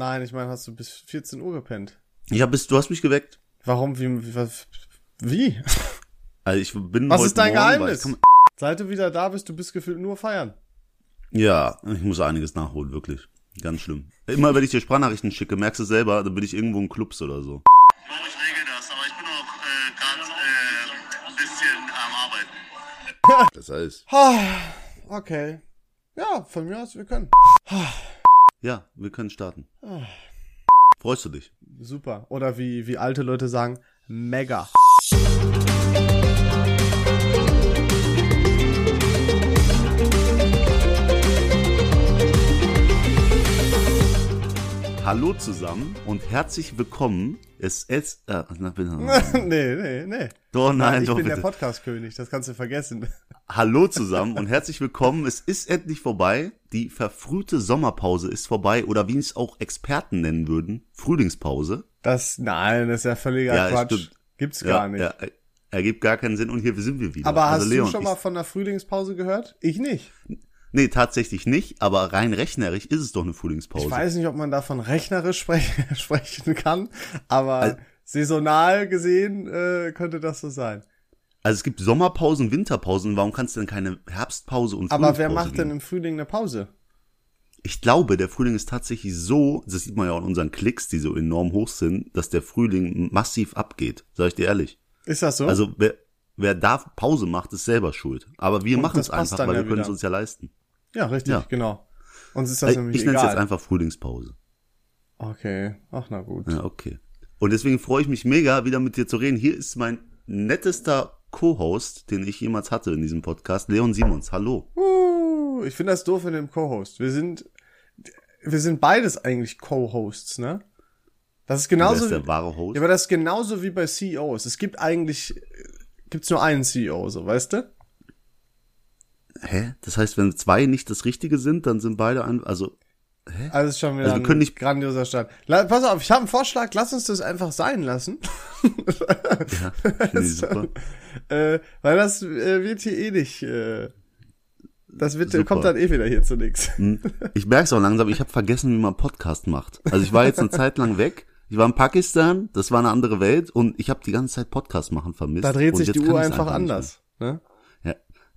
Nein, ich meine, hast du bis 14 Uhr gepennt? Ich hab bis, du hast mich geweckt. Warum, wie, wie, was- wie? Also ich bin Was heute ist dein Morgen, Geheimnis? Kann, Seit du wieder da bist, du bist gefühlt nur feiern. ja, ich muss einiges nachholen, wirklich. Ganz schlimm. Immer wenn ich dir Sprachnachrichten schicke, merkst du selber, dann bin ich irgendwo in Clubs oder so. Ich regel das, aber ich bin auch äh, gerade äh, ein bisschen am Arbeiten. Das heißt, Okay. Ja, von mir aus, wir können. Ja, wir können starten. Freust du dich? Super. Oder wie, wie alte Leute sagen, mega. Hallo zusammen und herzlich willkommen. Es ist, äh, na, bitte. nee, nee, nee. Doch, nein, ich doch, bin bitte. der Podcast-König, das kannst du vergessen. Hallo zusammen und herzlich willkommen. Es ist endlich vorbei. Die verfrühte Sommerpause ist vorbei oder wie es auch Experten nennen würden, Frühlingspause. Das, nein, das ist ja völliger Ja, Quatsch. stimmt. Gibt's gar nicht. Ja, er- ergibt gar keinen Sinn und hier sind wir wieder. Aber also hast Leon, du schon ich- mal von der Frühlingspause gehört? Ich nicht. Nee, tatsächlich nicht, aber rein rechnerisch ist es doch eine Frühlingspause. Ich weiß nicht, ob man davon rechnerisch sprech sprechen kann, aber Also- saisonal gesehen äh, könnte das so sein. Also es gibt Sommerpausen, Winterpausen, warum kannst du denn keine Herbstpause und Aber wer Frühlingspause macht denn geben? im Frühling eine Pause? Ich glaube, der Frühling ist tatsächlich so, das sieht man ja auch in unseren Klicks, die so enorm hoch sind, dass der Frühling massiv abgeht, sag ich dir ehrlich. Ist das so? Also wer, wer da Pause macht, ist selber schuld. Aber wir machen es einfach, weil ja wir können es uns ja leisten. Ja, richtig, ja. genau. Uns ist das Ich, nämlich ich nenne es jetzt einfach Frühlingspause. okay, ach na gut. Ja, okay. Und deswegen freue ich mich mega, wieder mit dir zu reden. Hier ist mein nettester Co-Host, den ich jemals hatte in diesem Podcast, Leon Simons. Hallo. Uh, ich finde das doof in dem Co-Host. Wir sind, wir sind beides eigentlich Co-Hosts, ne? Das ist genauso. ist wie- der wahre Host? Ja, aber das ist genauso wie bei CEOs. Es gibt eigentlich, äh, gibt's nur einen CEO, so, weißt du? Hä? Das heißt, wenn zwei nicht das Richtige sind, dann sind beide ein, also, Also ist schon wieder Also wir ein können nicht- grandioser Start. La pass auf, ich habe einen Vorschlag, lass uns das einfach sein lassen. ja, finde ich super. äh, weil das äh, wird hier eh nicht, äh, das wird, Super. kommt dann eh wieder hier zu nix. Hm. Ich merke es auch langsam, ich habe vergessen, wie man Podcast macht. Also ich war jetzt eine Zeit lang weg. Ich war in Pakistan, das war eine andere Welt und ich habe die ganze Zeit Podcast machen vermisst. Da dreht sich die Uhr einfach anders. Ne?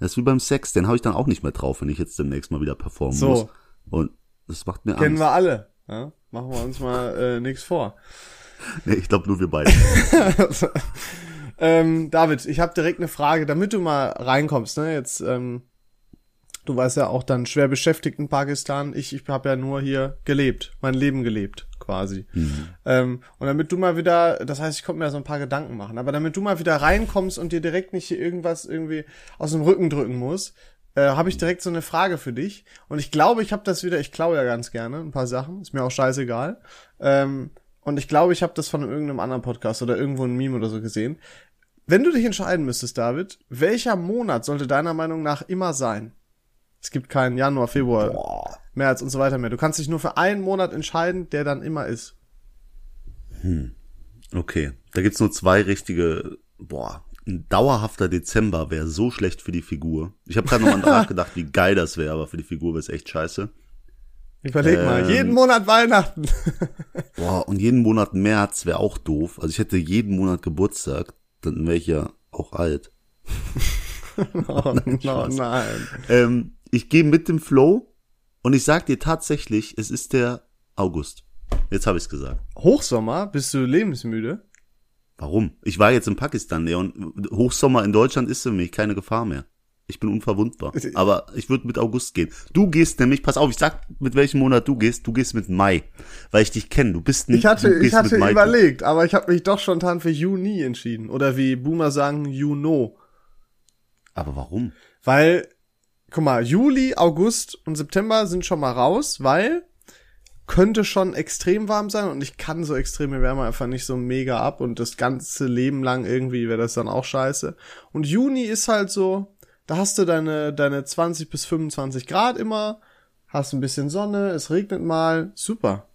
Das ist wie beim Sex, den habe ich dann auch nicht mehr drauf, wenn ich jetzt demnächst mal wieder performen So. muss. Und das macht mir Kennen Angst. wir alle. Ja? Machen wir uns mal äh, nichts vor. Nee, ich glaube nur wir beide. ähm, David, ich habe direkt eine Frage, damit du mal reinkommst. Ne? Jetzt, ähm, du warst ja auch dann schwer beschäftigt in Pakistan. Ich, ich habe ja nur hier gelebt, mein Leben gelebt quasi. Ähm, und damit du mal wieder, das heißt, ich konnte mir so ein paar Gedanken machen, aber damit du mal wieder reinkommst und dir direkt nicht hier irgendwas irgendwie aus dem Rücken drücken musst, äh, habe ich direkt so eine Frage für dich. Und ich glaube, ich habe das wieder, ich klaue ja ganz gerne ein paar Sachen, ist mir auch scheißegal. Ähm, und ich glaube, ich habe das von irgendeinem anderen Podcast oder irgendwo ein Meme oder so gesehen. Wenn du dich entscheiden müsstest, David, welcher Monat sollte deiner Meinung nach immer sein? Es gibt keinen Januar, Februar, März und so weiter mehr. Du kannst dich nur für einen Monat entscheiden, der dann immer ist. Okay, da gibt's nur zwei richtige, boah, ein dauerhafter Dezember wäre so schlecht für die Figur. Ich habe gerade nochmal nachgedacht, wie geil das wäre, aber für die Figur wäre es echt scheiße. Überleg mal, Ähm. jeden Monat Weihnachten. Boah, und jeden Monat März wäre auch doof. Also ich hätte jeden Monat Geburtstag, dann wäre ich ja auch alt. oh, no, Spaß. nein. Ähm, ich gehe mit dem Flow und ich sag dir tatsächlich, es ist der August. Jetzt habe ich's gesagt. Hochsommer, bist du lebensmüde? Warum? Ich war jetzt in Pakistan, Leon. Hochsommer in Deutschland ist für mich keine Gefahr mehr. Ich bin unverwundbar. Aber ich würde mit August gehen. Du gehst nämlich, pass auf, ich sag, mit welchem Monat du gehst. Du gehst mit Mai, weil ich dich kenne. Du bist ein, Ich hatte, ich hatte mit Mai. überlegt, aber ich habe mich doch spontan für Juni entschieden. Oder wie Boomer sagen, know. Aber warum? Weil, guck mal, Juli, August und September sind schon mal raus, weil könnte schon extrem warm sein und ich kann so extreme Wärme einfach nicht so mega ab und das ganze Leben lang irgendwie wäre das dann auch scheiße. Und Juni ist halt so, da hast du deine, deine 20 bis 25 Grad immer, hast ein bisschen Sonne, es regnet mal, super.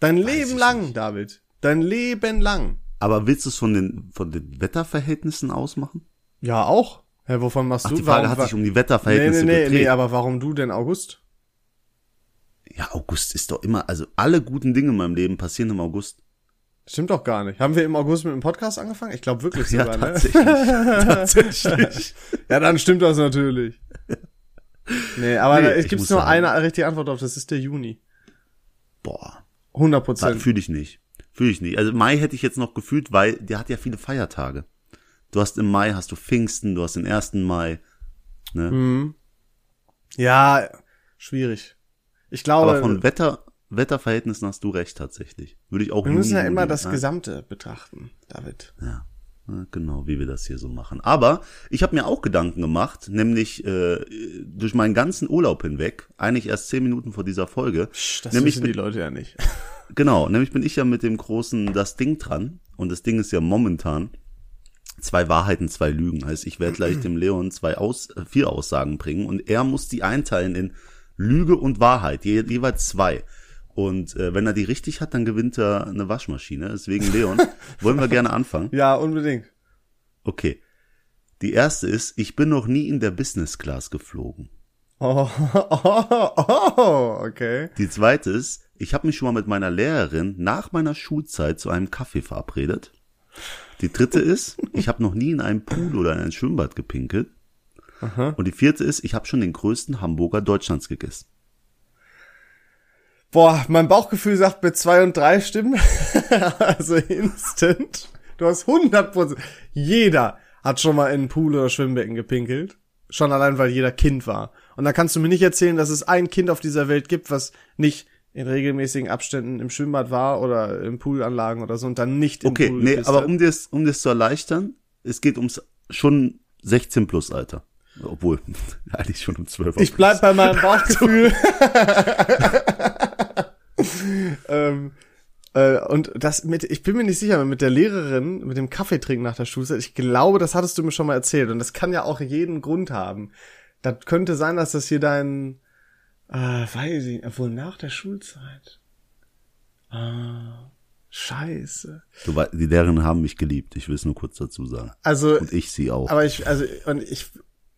Dein Leben ich lang, nicht. David. Dein Leben lang. Aber willst du es von den, von den Wetterverhältnissen ausmachen? Ja, auch. Hä, wovon machst Ach, du? die Frage Warum- hat sich um die Nee, Wetterverhältnisse nee, nee, gedreht. nee, aber warum du denn August? Ja, August ist doch immer, also alle guten Dinge in meinem Leben passieren im August. Stimmt doch gar nicht. Haben wir im August mit dem Podcast angefangen? Ich glaube wirklich Ja, sogar, ne? tatsächlich. tatsächlich. Ja, dann stimmt das natürlich. Nee, aber Nee, gibt's muss nur sagen- eine richtige Antwort auf, das ist der Juni. Boah, 100 Prozent. fühle ich nicht. Fühle ich nicht. Also Mai hätte ich jetzt noch gefühlt, weil der hat ja viele Feiertage. Du hast im Mai, hast du Pfingsten, du hast den 1. Mai. Ne? Mhm. Ja, schwierig. Ich glaube, Aber von Wetter, Wetterverhältnissen hast du recht tatsächlich. Würde ich auch wir müssen ja immer nehmen, das ne? Gesamte betrachten, David. Ja, ja, genau, wie wir das hier so machen. Aber ich habe mir auch Gedanken gemacht, nämlich äh, durch meinen ganzen Urlaub hinweg, eigentlich erst zehn Minuten vor dieser Folge. Das nämlich wissen die Leute ja nicht. genau, nämlich bin ich ja mit dem großen das Ding dran und das Ding ist ja momentan zwei Wahrheiten, zwei Lügen. Heißt, ich werde gleich dem Leon zwei aus, äh, vier Aussagen bringen und er muss die einteilen in Lüge und Wahrheit, je, jeweils zwei. Und äh, wenn er die richtig hat, dann gewinnt er eine Waschmaschine. Deswegen, Leon, wollen wir gerne anfangen. Ja, unbedingt. Okay. Die erste ist, ich bin noch nie in der Business Class geflogen. Oh, oh, oh, okay. Die zweite ist, ich habe mich schon mal mit meiner Lehrerin nach meiner Schulzeit zu einem Kaffee verabredet. Die dritte ist, ich habe noch nie in einem Pool oder in ein Schwimmbad gepinkelt. Und die vierte ist, ich habe schon den größten Hamburger Deutschlands gegessen. Boah, mein Bauchgefühl sagt mit zwei und drei Stimmen. also instant. Du hast 100 Prozent. Jeder hat schon mal in einen Pool oder Schwimmbecken gepinkelt. Schon allein, weil jeder Kind war. Und da kannst du mir nicht erzählen, dass es ein Kind auf dieser Welt gibt, was nicht in regelmäßigen Abständen im Schwimmbad war oder in Poolanlagen oder so und dann nicht im Okay, Pool nee, gepisst aber um das, um das zu erleichtern, es geht ums schon 16 plus Alter. Obwohl, eigentlich schon um 12 Ich bleib bei meinem Bauchgefühl. ähm, äh, und das mit, ich bin mir nicht sicher, mit der Lehrerin, mit dem Kaffeetrinken nach der Schulzeit, ich glaube, das hattest du mir schon mal erzählt und das kann ja auch jeden Grund haben. Das könnte sein, dass das hier dein, äh, weiß ich, obwohl nach der Schulzeit. Ah, scheiße. Du, die Lehrerinnen haben mich geliebt, ich will es nur kurz dazu sagen. Also, Und ich sie auch. Aber ich, also, und ich,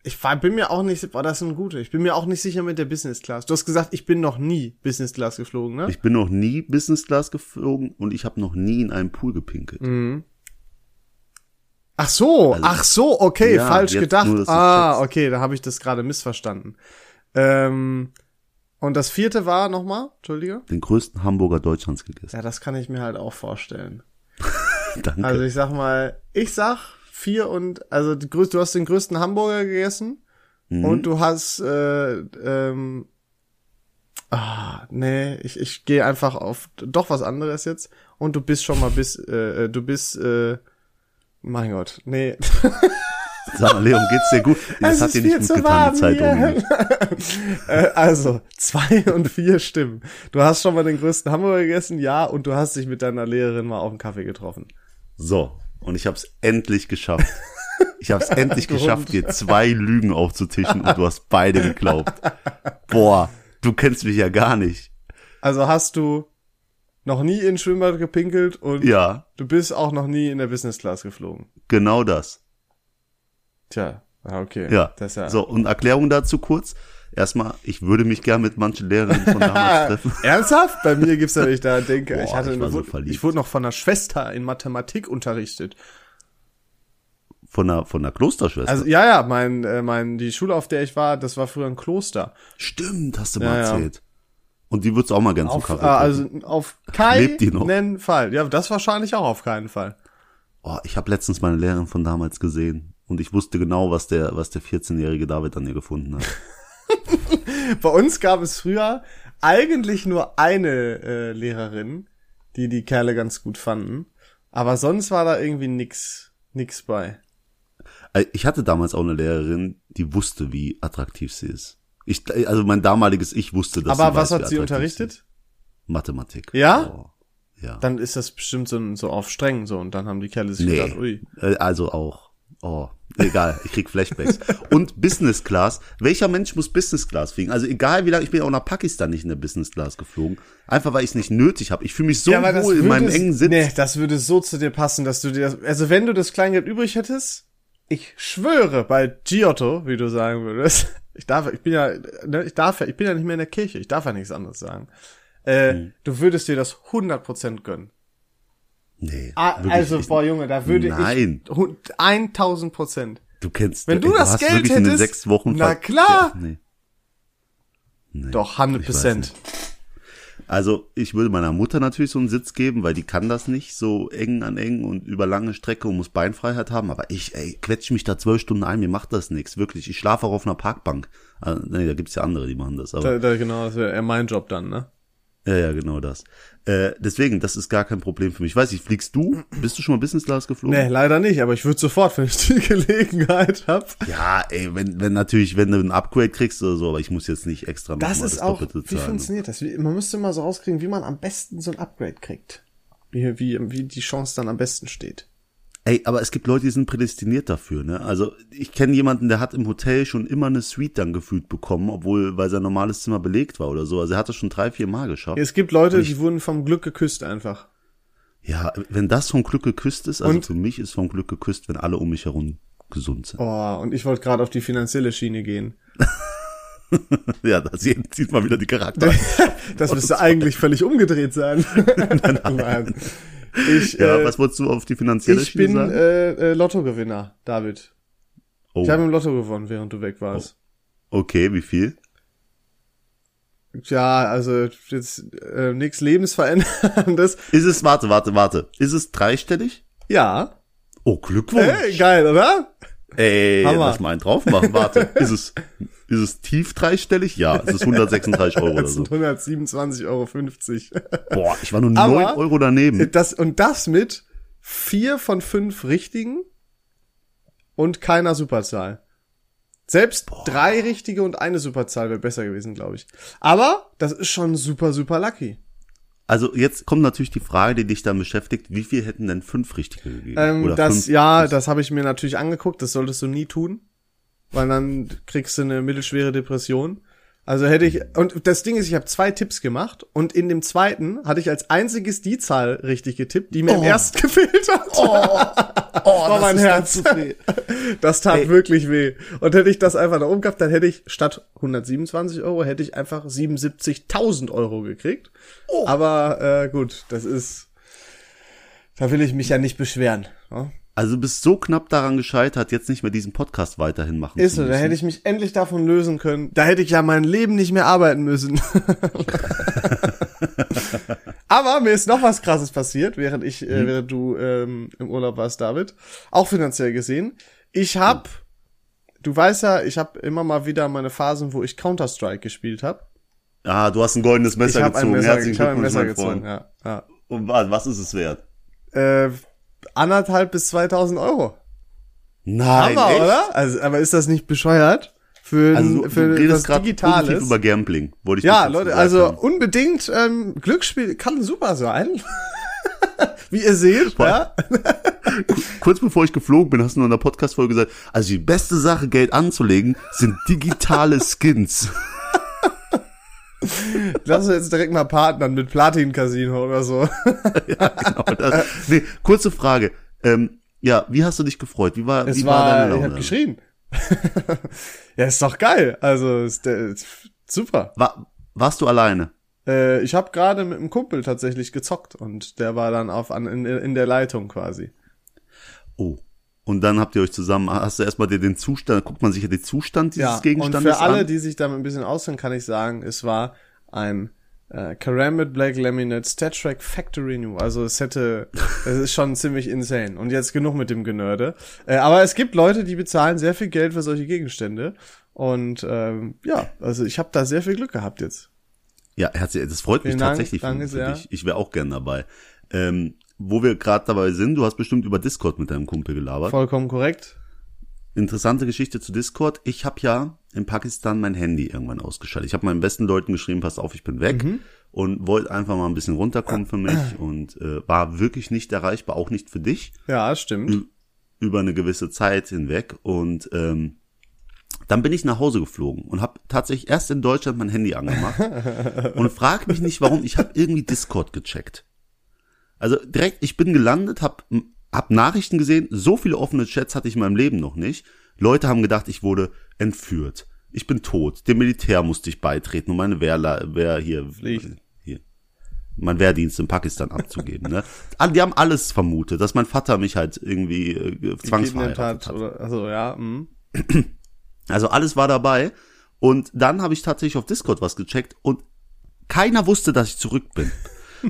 ich war, bin mir auch nicht, boah, das ein guter. Ich bin mir auch nicht sicher mit der Business Class. Du hast gesagt, ich bin noch nie Business Class geflogen, ne? Ich bin noch nie Business Class geflogen und ich habe noch nie in einem Pool gepinkelt. ach so, Also- ach so, okay, Ja, falsch gedacht. nur, ah, okay, da habe ich das gerade missverstanden. Ähm, und das vierte war nochmal, Entschuldige? Den größten Hamburger Deutschlands gegessen. Ja, das kann ich mir halt auch vorstellen. Danke. Also ich sag mal, ich sag vier und, also du hast den größten Hamburger gegessen Mhm. und du hast, äh, ähm, ah, nee, ich, ich gehe einfach auf doch was anderes jetzt und du bist schon mal bis, äh, äh, du bist, äh, mein Gott, nee. Sag mal, Leon, geht's dir gut? Das Es hat dir nicht gut getan, die Zeit hier. um. äh, also, zwei und vier Stimmen. Du hast schon mal den größten Hamburger gegessen, ja, und du hast dich mit deiner Lehrerin mal auf einen Kaffee getroffen. So, und ich habe es endlich geschafft. Ich habe es endlich geschafft, dir zwei Lügen aufzutischen und du hast beide geglaubt. Boah, du kennst mich ja gar nicht. Also hast du noch nie in Schwimmbad gepinkelt und Ja, du bist auch noch nie in der Business Class geflogen. genau das. Tja, ja, okay. Ja. Das ja So, und Erklärung dazu kurz. Erstmal, ich würde mich gern mit manchen Lehrerinnen von damals treffen. Ernsthaft? Bei mir gibt's ja nicht da denke. Boah, ich hatte ich eine, so ich wurde noch von einer Schwester in Mathematik unterrichtet. Von einer, von einer Klosterschwester. Also ja, ja, mein äh, mein die Schule, auf der ich war, das war früher ein Kloster. Stimmt, hast du Ja, mal ja. erzählt. Und die würdest du auch mal gern zum Auf, äh, Kaffee treffen. also auf Lebt die noch? keinen Fall. Ja, das wahrscheinlich auch auf keinen Fall. Oh, ich habe letztens meine Lehrerin von damals gesehen und ich wusste genau, was der, was der 14-jährige David an ihr gefunden hat. Bei uns gab es früher eigentlich nur eine äh, Lehrerin, die die Kerle ganz gut fanden. Aber sonst war da irgendwie nix, nix bei. Äh, Ich hatte damals auch eine Lehrerin, die wusste, wie attraktiv sie ist. Ich, also mein damaliges Ich wusste, dass Aber sie was weiß, hat sie unterrichtet? ist. Mathematik. Ja? Oh, ja. Dann ist das bestimmt so, so auf streng so und dann haben die Kerle sich Nee. gedacht, ui. Äh, Also auch. Oh, egal, ich krieg Flashbacks. Und Business Class. Welcher Mensch muss Business Class fliegen? Also egal wie lange, ich bin auch nach Pakistan nicht in der Business Class geflogen. Einfach weil ich es nicht nötig habe. Ich fühle mich so das wohl in meinem engen Sitz. Nee, das würde so zu dir passen, dass du dir das, also wenn du das Kleingeld übrig hättest, ich schwöre bei Giotto, wie du sagen würdest, Ich darf, ich bin ja, ne, ich darf ja, ich bin ja nicht mehr in der Kirche, ich darf ja nichts anderes sagen. Äh, Hm. du würdest dir das 100% gönnen. Nee. Ah, also, boah, Junge, da würde Nein. ich hu- 1000 Prozent. Du kennst, Wenn du ey, das Geld wirklich in den hättest, sechs Wochen na klar. Ja, nee. Nee. Doch, 100 Ich weiß Prozent. Also ich würde meiner Mutter natürlich so einen Sitz geben, weil die kann das nicht so eng an eng und über lange Strecke und muss Beinfreiheit haben. Aber ich, ey, quetsch mich da zwölf Stunden ein, mir macht das nichts, wirklich. Ich schlafe auch auf einer Parkbank. Also, nee, da gibt's ja andere, die machen das. Aber Da, da, genau, das wäre eher mein Job dann, ne? Ja, ja, genau das. Äh, deswegen, das ist gar kein Problem für mich. Ich weiß nicht, fliegst du? Bist du schon mal Business Class geflogen? Nee, leider nicht, aber ich würde sofort, wenn ich die Gelegenheit hab. Ja, ey, wenn, wenn natürlich, wenn du ein Upgrade kriegst oder so, aber ich muss jetzt nicht extra noch Das mal ist auch, Doppelte wie zahlen. funktioniert das? Man müsste mal so rauskriegen, wie man am besten so ein Upgrade kriegt. Wie, wie, wie die Chance dann am besten steht. Ey, aber es gibt Leute, die sind prädestiniert dafür, ne? Also ich kenne jemanden, der hat im Hotel schon immer eine Suite dann gefühlt bekommen, obwohl, weil sein normales Zimmer belegt war oder so. Also er hat das schon drei, vier Mal geschafft. Es gibt Leute, die wurden vom Glück geküsst einfach. Ja, wenn das vom Glück geküsst ist, also Und- für mich ist vom Glück geküsst, wenn alle um mich herum gesund sind. Oh, und ich wollte gerade auf die finanzielle Schiene gehen. Ja, da sieht, man wieder die Charakter. Das müsste eigentlich völlig umgedreht sein. Nein. Ich, ja, äh, was wolltest du auf die finanzielle ich Schiene bin sagen? äh, äh, Lottogewinner, David. oh, Ich habe im Lotto gewonnen, während du weg warst. okay, wie viel? Ja, also jetzt äh, nichts Lebensveränderndes. Ist es, warte, warte, warte. Ist es dreistellig? Ja. Oh, Glückwunsch. Hey, geil, oder? Ey, Hammer. lass mal einen drauf machen. Warte, ist es, ist es tief dreistellig? Ja, es ist 136 Euro oder Das so. sind 127,50 Euro. Boah, ich war nur Aber- 9 Euro daneben. Das, und das mit vier von fünf richtigen und keiner Superzahl. Selbst drei richtige und eine Superzahl wäre besser gewesen, glaube ich. Aber das ist schon super, super lucky. Also jetzt kommt natürlich die Frage, die dich dann beschäftigt, wie viel hätten denn fünf richtige gegeben? Ähm, Oder das, fünf, ja, das habe ich mir natürlich angeguckt. Das solltest du nie tun, weil dann kriegst du eine mittelschwere Depression. Also hätte ich und das Ding ist, ich habe zwei Tipps gemacht und in dem zweiten hatte ich als einziges die Zahl richtig getippt, die mir im Oh. ersten gefehlt hat. oh, Oh, mein Herz. Das tat Ey. wirklich weh. Und hätte ich das einfach nach oben gehabt, dann hätte ich statt 127 Euro hätte ich einfach 77.000 Euro gekriegt. Oh. Aber äh, gut, das ist, da will ich mich ja nicht beschweren. Ne? Also du bist so knapp daran gescheitert, jetzt nicht mehr diesen Podcast weiterhin machen Ist zu so, da müssen. hätte ich mich endlich davon lösen können. Da hätte ich ja mein Leben nicht mehr arbeiten müssen. Aber mir ist noch was krasses passiert, während ich, äh, Mhm. während du ähm, im Urlaub warst, David. Auch finanziell gesehen. Ich hab, du weißt ja, ich habe immer mal wieder meine Phasen, wo ich Counter-Strike gespielt habe. Ah, du hast ein goldenes Ich Messer habe ein gezogen. Messer, Herzlichen ich hab ein Messer gezogen, ja. ja. Und was, was ist es wert? Äh, anderthalb bis 2000 Euro. Nein, Hammer, echt? oder? Also, aber ist das nicht bescheuert? Für, Also du, für du das redest gerade Digitales? über Gambling, wollte ich Ja, Leute, also haben. unbedingt ähm, Glücksspiel kann super sein. Wie ihr seht, ja. Kurz bevor ich geflogen bin, hast du noch in der Podcast-Folge gesagt, also die beste Sache, Geld anzulegen, sind digitale Skins. Lass uns jetzt direkt mal partnern mit Platin Casino oder so. ja, genau das. Nee, kurze Frage. Ähm, ja, wie hast du dich gefreut? Wie war, Es wie war, war deine ich Laune? hab geschrien. ja, ist doch geil. Also ist, der, ist super. War, warst du alleine? Äh, ich habe gerade mit einem Kumpel tatsächlich gezockt und der war dann auf an, in, in der Leitung quasi. Oh. Und dann habt ihr euch zusammen, hast du erstmal dir den Zustand, guckt man sich ja den Zustand dieses Ja, und Gegenstandes für alle, an? die sich damit ein bisschen auskennen, kann ich sagen, es war ein äh, Karambit Black Laminate Stat Track Factory New. Also es hätte, es ist schon ziemlich insane. Und jetzt genug mit dem Genörde. Äh, aber es gibt Leute, die bezahlen sehr viel Geld für solche Gegenstände. Und ähm, ja, also ich habe da sehr viel Glück gehabt jetzt. Ja, herzlich, das freut mich Dank, tatsächlich für, danke für sehr. dich. Ich wäre auch gern dabei. Ähm, wo wir gerade dabei sind, du hast bestimmt über Discord mit deinem Kumpel gelabert. Vollkommen korrekt. Interessante Geschichte zu Discord. Ich habe ja in Pakistan mein Handy irgendwann ausgeschaltet. Ich habe meinen besten Leuten geschrieben, pass auf, ich bin weg Mhm. und wollte einfach mal ein bisschen runterkommen für mich und äh, war wirklich nicht erreichbar, auch nicht für dich Ja, stimmt. Ü- über eine gewisse Zeit hinweg und ähm, dann bin ich nach Hause geflogen und habe tatsächlich erst in Deutschland mein Handy angemacht und frag mich nicht warum, ich habe irgendwie Discord gecheckt. Also direkt, ich bin gelandet, hab, hab Nachrichten gesehen, so viele offene Chats hatte ich in meinem Leben noch nicht. Leute haben gedacht, ich wurde entführt. ich bin tot. Dem Militär musste ich beitreten, um meine Wehrla Wehr hier, Pflicht. hier, mein Wehrdienst in Pakistan abzugeben. Ne? Die haben alles vermutet, dass mein Vater mich halt irgendwie äh, zwangsverheiratet hat. Oder, also ja, mh. Also alles war dabei. Und dann habe ich tatsächlich auf Discord was gecheckt und keiner wusste, dass ich zurück bin.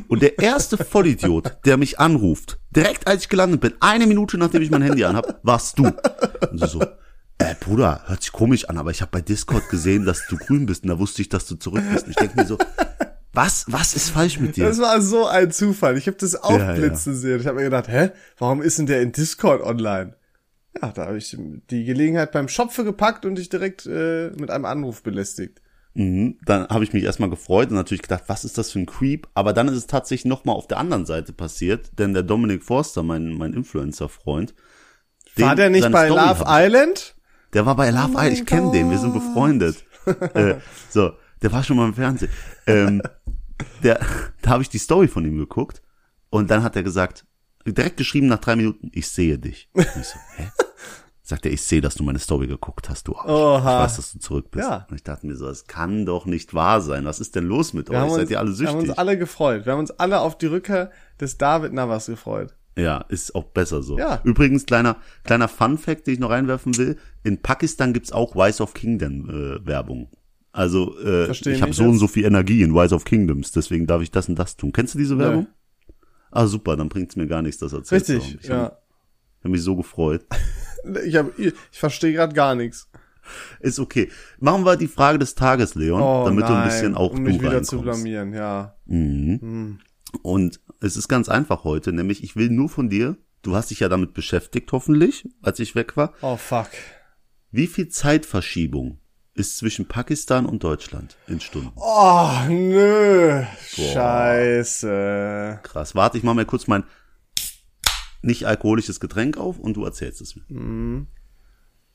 Und der erste Vollidiot, der mich anruft, direkt als ich gelandet bin, eine Minute nachdem ich mein Handy anhab, warst du. Und so, so äh, Bruder, hört sich komisch an, aber ich habe bei Discord gesehen, dass du grün bist und da wusste ich, dass du zurück bist. Und ich denke mir so, was, was ist falsch mit dir? Das war so ein Zufall. Ich habe das aufblitzen ja. sehen. Ich habe mir gedacht, hä, warum ist denn der in Discord online? Ja, da habe ich die Gelegenheit beim Schopfe gepackt und dich direkt äh, mit einem Anruf belästigt. Mhm. Dann habe ich mich erstmal gefreut und natürlich gedacht, was ist das für ein Creep? Aber dann ist es tatsächlich nochmal auf der anderen Seite passiert, denn der Dominik Forster, mein, mein Influencer-Freund, War der nicht bei Story Love ich- Island? Der war bei Love Oh Island, ich kenne den, wir sind befreundet. äh, so, der war schon mal im Fernsehen. Ähm, der, da habe ich die Story von ihm geguckt und dann hat er gesagt, direkt geschrieben nach drei Minuten, ich sehe dich. Und ich so, hä? Sagt er, ich sehe, dass du meine Story geguckt hast, du Arsch. Oha. Ich weiß, dass du zurück bist. Ja. Und ich dachte mir so, das kann doch nicht wahr sein. Was ist denn los mit Wir euch? haben, Seid uns, ihr alle wir haben uns süchtig? alle gefreut. Wir haben uns alle auf die Rückkehr des David Navas gefreut. Ja, ist auch besser so. Ja. Übrigens, kleiner, kleiner Fun Fact, den ich noch reinwerfen will. In Pakistan gibt's auch Wise of Kingdom äh, Werbung. Also äh, Versteh ich habe so und so viel Energie in Wise of Kingdoms, deswegen darf ich das und das tun. Kennst du diese Werbung? Ah, super, dann bringt's mir gar nichts, das erzählst. Richtig, Ich habe ja. hab mich so gefreut. Ich, hab, ich verstehe gerade gar nichts. Ist okay. Machen wir die Frage des Tages, Leon, Oh, damit nein, du ein bisschen auch um du mich wieder zu blamieren, ja. Mhm. Und es ist ganz einfach heute, nämlich ich will nur von dir, du hast dich ja damit beschäftigt, hoffentlich, als ich weg war. Oh fuck. Wie viel Zeitverschiebung ist zwischen Pakistan und Deutschland in Stunden? Oh, nö. Scheiße. Krass. Warte, ich mache mal kurz mein nicht alkoholisches Getränk auf und du erzählst es mir.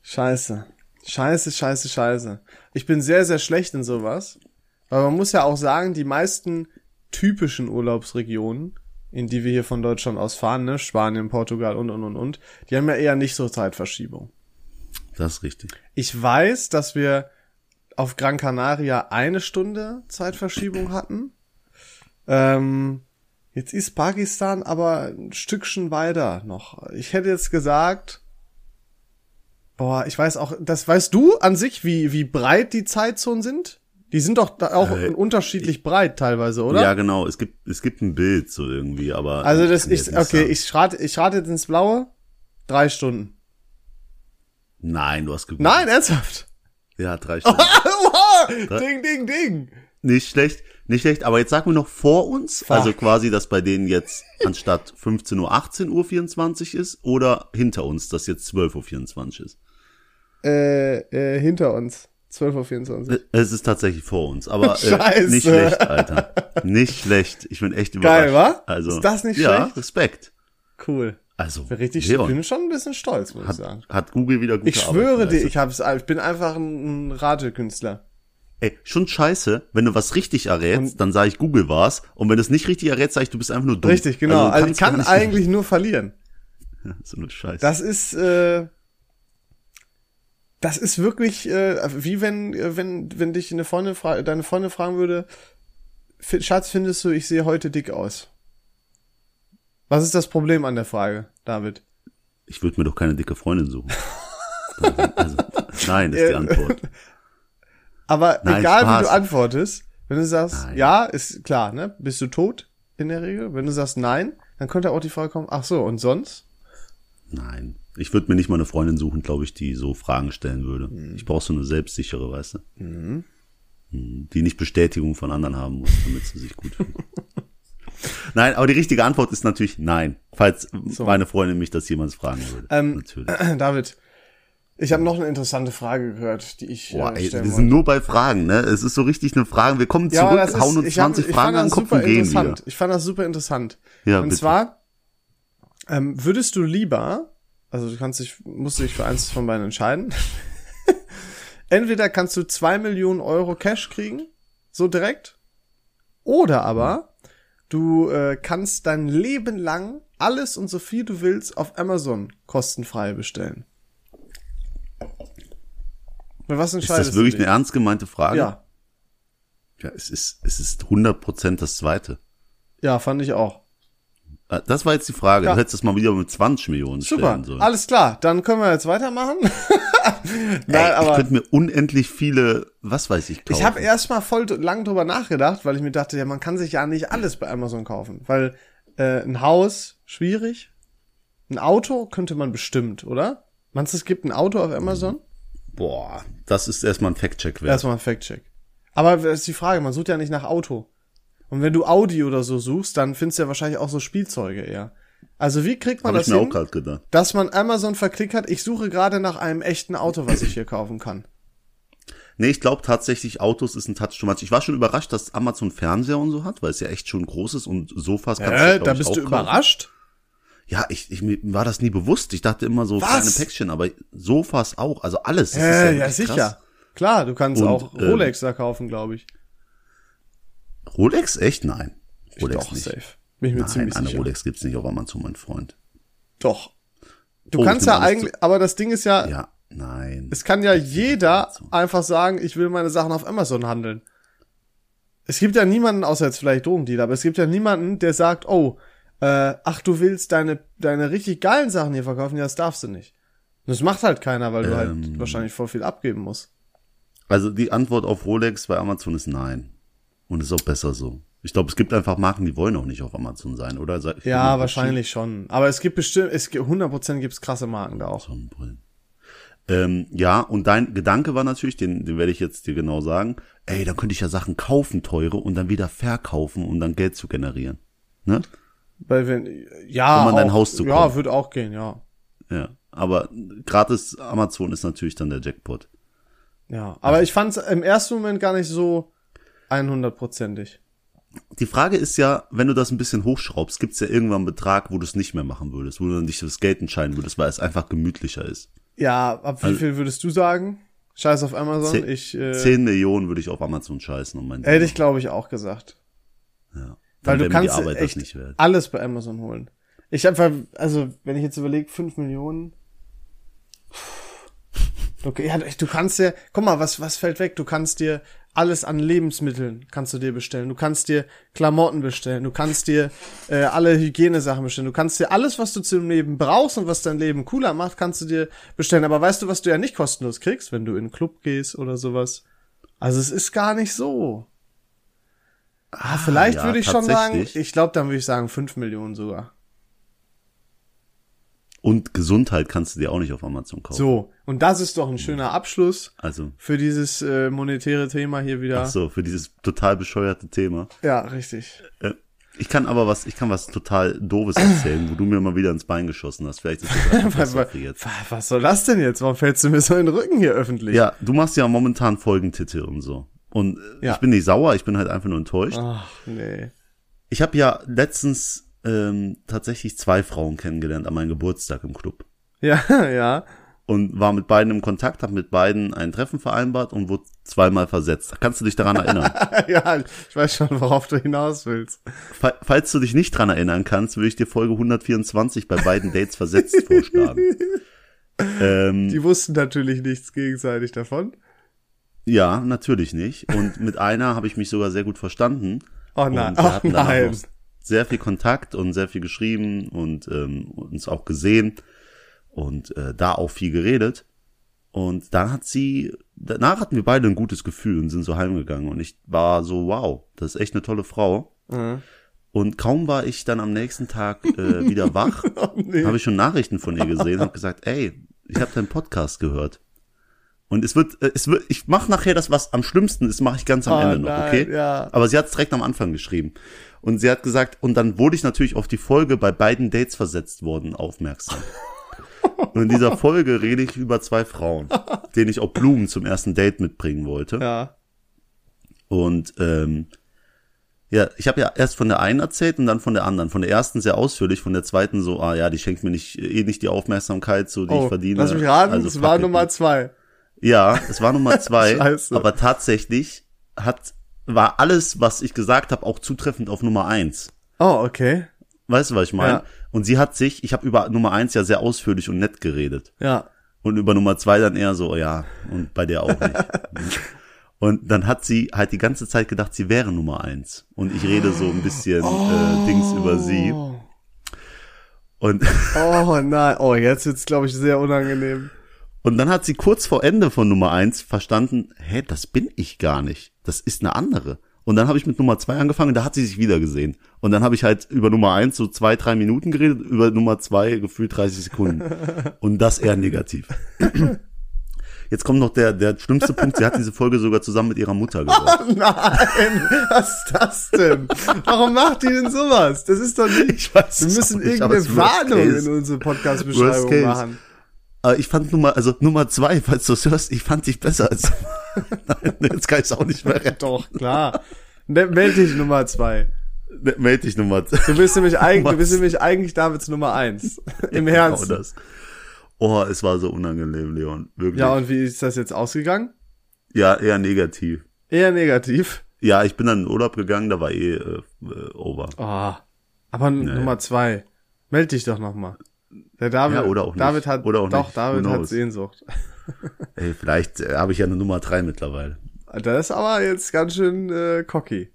Scheiße. Scheiße, scheiße, scheiße. Ich bin sehr, sehr schlecht in sowas. Aber man muss ja auch sagen, die meisten typischen Urlaubsregionen, in die wir hier von Deutschland aus fahren, ne, Spanien, Portugal und, und, und, und, die haben ja eher nicht so Zeitverschiebung. Das ist richtig. Ich weiß, dass wir auf Gran Canaria eine Stunde Zeitverschiebung hatten. Ähm, jetzt ist Pakistan aber ein Stückchen weiter noch. Ich hätte jetzt gesagt, boah, ich weiß auch, das weißt du an sich, wie, wie breit die Zeitzonen sind? Die sind doch auch Äh, unterschiedlich breit teilweise, oder? Ja, genau. Es gibt, es gibt ein Bild so irgendwie, aber. also das, ich, nicht okay, sagen. ich rate, ich rate jetzt ins Blaue. Drei Stunden. Nein, du hast gegoogelt. Nein, ernsthaft. Ja, drei Stunden. Ding, ding, ding. nicht schlecht, nicht schlecht. Aber jetzt sag mir noch vor uns, Fuck. also quasi, dass bei denen jetzt anstatt 15 Uhr 18 Uhr 24 ist oder hinter uns, dass jetzt 12 Uhr 24 ist. Äh, äh, hinter uns. 12.24 Uhr. Es ist tatsächlich vor uns, aber äh, nicht schlecht, Alter. Nicht schlecht. Ich bin echt überrascht. Geil, wa? Also, Ist das nicht ja, schlecht? Respekt. Cool. Also, Richtig, ich bin schon ein bisschen stolz, muss ich sagen. hat, Google wieder gute Ich schwöre Arbeit dir, ich hab's, ich bin einfach ein, ein Ratekünstler. Ey, schon scheiße, wenn du was richtig errätst, dann sage ich Google war's. Und wenn du es nicht richtig errätst, sag ich, du bist einfach nur dumm. Richtig, genau. Also, gar kann eigentlich nur verlieren. So eine Scheiße. Das ist, äh, das ist wirklich, äh, wie wenn, äh, wenn, wenn dich eine Freundin fra deine Freundin fragen würde, "Fi- Schatz, findest du, ich sehe heute dick aus? Was ist das Problem an der Frage, David? ich würde mir doch keine dicke Freundin suchen. also, nein, ist die. Antwort. Aber Nein, egal wie Spaß. du antwortest, wenn du sagst, Nein. ja, ist klar, ne? Bist du tot in der Regel? Wenn du sagst nein, dann könnte auch die Frage kommen, ach so, und sonst? Nein. Ich würde mir nicht mal eine Freundin suchen, glaube ich, die so Fragen stellen würde. Mhm. Ich brauche so eine selbstsichere, weißt du? Mhm. Die nicht Bestätigung von anderen haben muss, damit sie sich gut fühlt. nein, aber die richtige Antwort ist natürlich nein, falls meine Freundin mich das jemals fragen würde. Ähm, natürlich. David, ich habe noch eine interessante Frage gehört, die ich Boah, äh, ey, stellen wir sind nur bei Fragen, ne? Es ist so richtig eine Frage. Wir kommen Ja, zurück, ist- hauen uns ich hab- 20 ich Fragen an den Kopf und gehen wieder. Ich fand das super interessant. Ja, und bitte. zwar ähm, würdest du lieber, also du kannst dich, musst dich für eins von beiden entscheiden. Entweder kannst du zwei Millionen Euro Cash kriegen, so direkt, oder aber du äh, kannst dein Leben lang alles und so viel du willst auf Amazon kostenfrei bestellen. Für was Ist entscheidest das wirklich eine ernst gemeinte Frage? Ja, Ja, es ist, es ist 100% das zweite. ja, fand ich auch. Äh, Das war jetzt die Frage. Ja. Du hättest es mal wieder mit 20 Millionen Super, stellen sollen. alles klar. Dann können wir jetzt weitermachen. Nein, Ey, ich aber könnte mir unendlich viele, was weiß ich, kaufen. ich habe erstmal voll lang drüber nachgedacht, weil ich mir dachte, ja, man kann sich ja nicht alles bei Amazon kaufen, weil äh, ein Haus schwierig, ein Auto könnte man bestimmt, oder? Meinst du, es gibt ein Auto auf Amazon? Boah, das ist erstmal ein Fact-Check wert. Erstmal ein Fact-Check. Aber das ist die Frage, man sucht ja nicht nach Auto. Und wenn du Audi oder so suchst, dann findest du ja wahrscheinlich auch so Spielzeuge eher. Also wie kriegt man ich das mir hin, auch gerade gedacht. dass man Amazon verklickert, ich suche gerade nach einem echten Auto, was ich hier kaufen kann. Nee, ich glaube tatsächlich, Autos ist ein Touch too much. Ich war schon überrascht, dass Amazon Fernseher und so hat, weil es ja echt schon groß ist und Sofas kannst Äh, glaub da ich, bist auch du kaufen. überrascht? Ja, ich, ich, mir war das nie bewusst. Ich dachte immer so Was? kleine Päckchen, aber Sofas auch, also alles. Das Äh, ja, wirklich sicher. krass. Klar, du kannst Und, auch ähm, Rolex da kaufen, glaube ich. Rolex? Echt? Nein. Rolex Doch, nicht. safe. Bin ich mir Nein, ziemlich eine sicher. Rolex gibt's nicht auf Amazon, mein Freund. Doch. Du Oh, kannst ja eigentlich, aber das Ding ist ja, Ja, nein. es kann ja jeder einfach sagen, ich will meine Sachen auf Amazon handeln. Es gibt ja niemanden, außer jetzt vielleicht Drogendealer, aber es gibt ja niemanden, der sagt, oh, äh, ach, du willst deine, deine richtig geilen Sachen hier verkaufen, ja, das darfst du nicht. Und das macht halt keiner, weil du halt Ähm. wahrscheinlich voll viel abgeben musst. Also die Antwort auf Rolex bei Amazon ist nein. Und ist auch besser so. Ich glaube, es gibt einfach Marken, die wollen auch nicht auf Amazon sein, oder? Ich Ja, wahrscheinlich schon. Aber es gibt bestimmt, es gibt 100% gibt's krasse Marken da auch. Ähm, ja, und dein Gedanke war natürlich, den, den werde ich jetzt dir genau sagen, ey, dann könnte ich ja Sachen kaufen, teure, und dann wieder verkaufen, um dann Geld zu generieren. Ne? Weil wenn, ja, Um an dein auch, Haus zu Ja, kommen. wird auch gehen, ja. Ja. Aber gratis Amazon ist natürlich dann der Jackpot. Ja, aber ich fand's im ersten Moment gar nicht so 100%ig. Die Frage ist ja, wenn du das ein bisschen hochschraubst, gibt's ja irgendwann einen Betrag, wo du es nicht mehr machen würdest, wo du dann dich für das Geld entscheiden würdest, weil es einfach gemütlicher ist. Ja, ab wie Also- viel würdest du sagen? Scheiß auf Amazon? Zehn- ich, äh, 10 Millionen würde ich auf Amazon scheißen um mein hätte ich glaube ich auch gesagt. ja. Weil du kannst echt alles bei Amazon holen. Ich einfach, also wenn ich jetzt überlege, 5 Millionen. Okay, ja, du kannst dir, guck mal, was, was fällt weg? Du kannst dir alles an Lebensmitteln kannst du dir bestellen. Du kannst dir Klamotten bestellen. Du kannst dir äh, alle Hygienesachen bestellen. Du kannst dir alles, was du zum Leben brauchst und was dein Leben cooler macht, kannst du dir bestellen. Aber weißt du, was du ja nicht kostenlos kriegst, wenn du in einen Club gehst oder sowas? Also es ist gar nicht so. Ah, vielleicht ja, würde ich schon sagen, ich glaube, dann würde ich sagen 5 Millionen sogar. Und Gesundheit kannst du dir auch nicht auf Amazon kaufen. So, und das ist doch ein schöner Abschluss Also, für dieses äh, monetäre Thema hier wieder. ach so, für dieses total bescheuerte Thema. Ja, richtig. Äh, Ich kann aber was, ich kann was total doofes erzählen, wo du mir mal wieder ins Bein geschossen hast. Vielleicht ist das Was, jetzt. was soll das denn jetzt? Warum fällst du mir so in den Rücken hier öffentlich? Ja, du machst ja momentan Folgentitel und so. Und äh, Ja. ich bin nicht sauer, ich bin halt einfach nur enttäuscht. Ach, nee. Ich habe ja letztens ähm, tatsächlich zwei Frauen kennengelernt an meinem Geburtstag im Club. Ja, ja. Und war mit beiden im Kontakt, habe mit beiden ein Treffen vereinbart und wurde zweimal versetzt. Kannst du dich daran erinnern? ja, ich weiß schon, worauf du hinaus willst. Fa- Falls du dich nicht dran erinnern kannst, würde ich dir Folge 124 bei beiden Dates versetzt vorschlagen. Ähm, Die wussten natürlich nichts gegenseitig davon. Ja, natürlich nicht. Und mit einer habe ich mich sogar sehr gut verstanden. Oh nein, Und wir oh hatten danach nein. sehr viel Kontakt und sehr viel geschrieben und ähm, uns auch gesehen und äh, da auch viel geredet. Und dann hat sie, danach hatten wir beide ein gutes Gefühl und sind so heimgegangen. Und ich war so, wow, das ist echt eine tolle Frau. Mhm. Und kaum war ich dann am nächsten Tag äh, wieder wach, Oh, nee. habe ich schon Nachrichten von ihr gesehen, habe gesagt, ey, ich habe deinen Podcast gehört. Und es wird, äh, es wird, ich mache nachher das, was am schlimmsten ist, mache ich ganz am Oh Ende noch, nein, okay? ja. Aber sie hat es direkt am Anfang geschrieben. Und sie hat gesagt, und dann wurde ich natürlich auf die Folge bei beiden Dates versetzt worden aufmerksam. Und in dieser Folge rede ich über zwei Frauen, denen ich auch Blumen zum ersten Date mitbringen wollte. Ja. Und ähm, ja, ich habe ja erst von der einen erzählt und dann von der anderen. Von der ersten sehr ausführlich, von der zweiten so, ah ja, die schenkt mir nicht eh nicht die Aufmerksamkeit, so die Oh, ich verdiene. lass mich raten, Also es war. Nummer zwei. Ja, es war Nummer zwei. Scheiße. aber tatsächlich hat war alles, was ich gesagt habe, auch zutreffend auf Nummer eins. Oh, okay. Weißt du, was ich meine? Ja. Und sie hat sich, ich habe über Nummer eins ja sehr ausführlich und nett geredet. Ja. Und über Nummer zwei dann eher so, ja, und bei der auch nicht. Und dann hat sie halt die ganze Zeit gedacht, sie wäre Nummer eins. Und ich rede so ein bisschen äh, Dings über sie. Und, Oh nein, oh, jetzt wird's glaube ich sehr unangenehm. Und dann hat sie kurz vor Ende von Nummer eins verstanden, hä, das bin ich gar nicht. Das ist eine andere. Und dann habe ich mit Nummer zwei angefangen, da hat sie sich wieder gesehen. Und dann habe ich halt über Nummer eins so zwei, drei Minuten geredet, über Nummer zwei gefühlt 30 Sekunden. Und das eher negativ. Jetzt kommt noch der, der schlimmste Punkt. Sie hat diese Folge sogar zusammen mit ihrer Mutter gehört. Nein, was ist das denn? Warum macht die denn sowas? Das ist doch nicht. Ich weiß Wir müssen nicht, irgendeine Warnung in unsere Podcast-Beschreibung machen. Aber ich fand Nummer, also Nummer zwei, falls du es hörst, ich fand dich besser als. Nein, jetzt kann ich es auch nicht mehr retten. Doch, klar. Ne, Meld dich Nummer zwei. Ne, Meld dich Nummer zwei. Du bist nämlich eigentlich, du bist nämlich eigentlich Davids Nummer eins. Im Genau Herzen. das. Oh, es war so unangenehm, Leon. Wirklich. Ja, Ja, und wie ist das jetzt ausgegangen? eher negativ. Eher negativ. Ja, ich bin dann in Urlaub gegangen, da war eh äh, over. Oh, aber Nummer zwei. Meld dich doch nochmal. Der David, Ja, oder auch nicht. David hat, Oder auch doch, nicht. David hat? Sehnsucht. Ey, vielleicht äh, habe ich ja eine Nummer drei mittlerweile. Das ist aber jetzt ganz schön äh, cocky.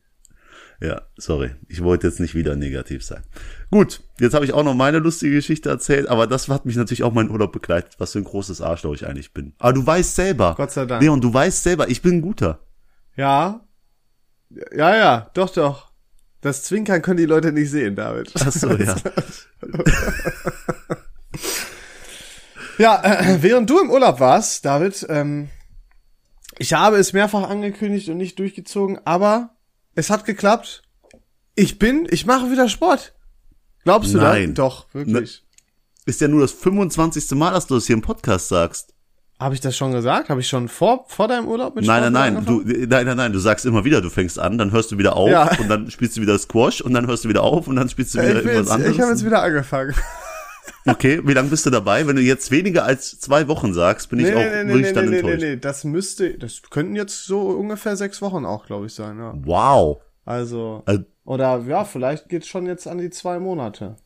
Ja, sorry. Ich wollte jetzt nicht wieder negativ sein. Gut, jetzt habe ich auch noch meine lustige Geschichte erzählt, aber das hat mich natürlich auch meinen Urlaub begleitet, was für ein großes Arschloch ich eigentlich bin. Aber du weißt selber. Gott sei Dank. Leon, du weißt selber, ich bin ein guter. Ja. Ja, ja, doch, doch. Das Zwinkern können die Leute nicht sehen, David. Ach so, ja. Ja, äh, während du im Urlaub warst, David, ähm, ich habe es mehrfach angekündigt und nicht durchgezogen, aber es hat geklappt. Ich bin, ich mache wieder Sport. Glaubst du Nein. das? Doch, wirklich. Ist ja nur das 25. Mal, dass du das hier im Podcast sagst. Habe ich das schon gesagt? Habe ich schon vor, vor deinem Urlaub mit Nein, Sport nein, nein, du, nein, nein, nein, du sagst immer wieder, du fängst an, dann hörst du wieder auf Ja. und dann spielst du wieder Squash und dann hörst du wieder auf und dann spielst du wieder ich irgendwas jetzt, anderes. ich habe jetzt wieder angefangen. Okay, wie lange bist du dabei? Wenn du jetzt weniger als zwei Wochen sagst, bin ich auch wirklich dann enttäuscht. nee, das müsste, das könnten jetzt so ungefähr sechs Wochen auch, glaube ich, sein, ja. Wow. Also, Also, oder ja, vielleicht geht's schon jetzt an die zwei Monate.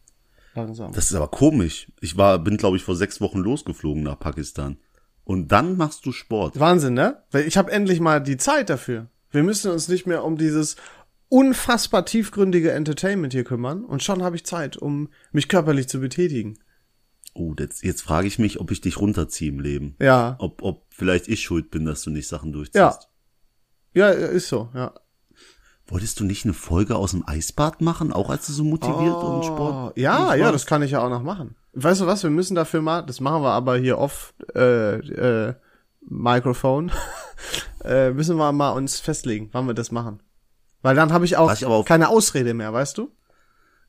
Langsam. das ist aber komisch. Ich war, bin, glaube ich, vor sechs Wochen losgeflogen nach Pakistan. Und dann machst du Sport. Wahnsinn, ne? Weil ich habe endlich mal die Zeit dafür. Wir müssen uns nicht mehr um dieses unfassbar tiefgründige Entertainment hier kümmern und schon habe ich Zeit, um mich körperlich zu betätigen. Oh, jetzt, jetzt frage ich mich, ob ich dich runterziehe im Leben. Ja. Ob, ob vielleicht ich schuld bin, dass du nicht Sachen durchziehst. Ja. Ja, ist so, ja. Wolltest du nicht eine Folge aus dem Eisbad machen, auch als du so motiviert und Sport? Oh, Ja, nicht ja, das kann ich ja auch noch machen. Weißt du was, wir müssen dafür mal, das machen wir aber hier off äh, äh, Mikrofon, äh, müssen wir mal uns festlegen, wann wir das machen. Weil dann habe ich auch Was ich auf- keine Ausrede mehr, weißt du?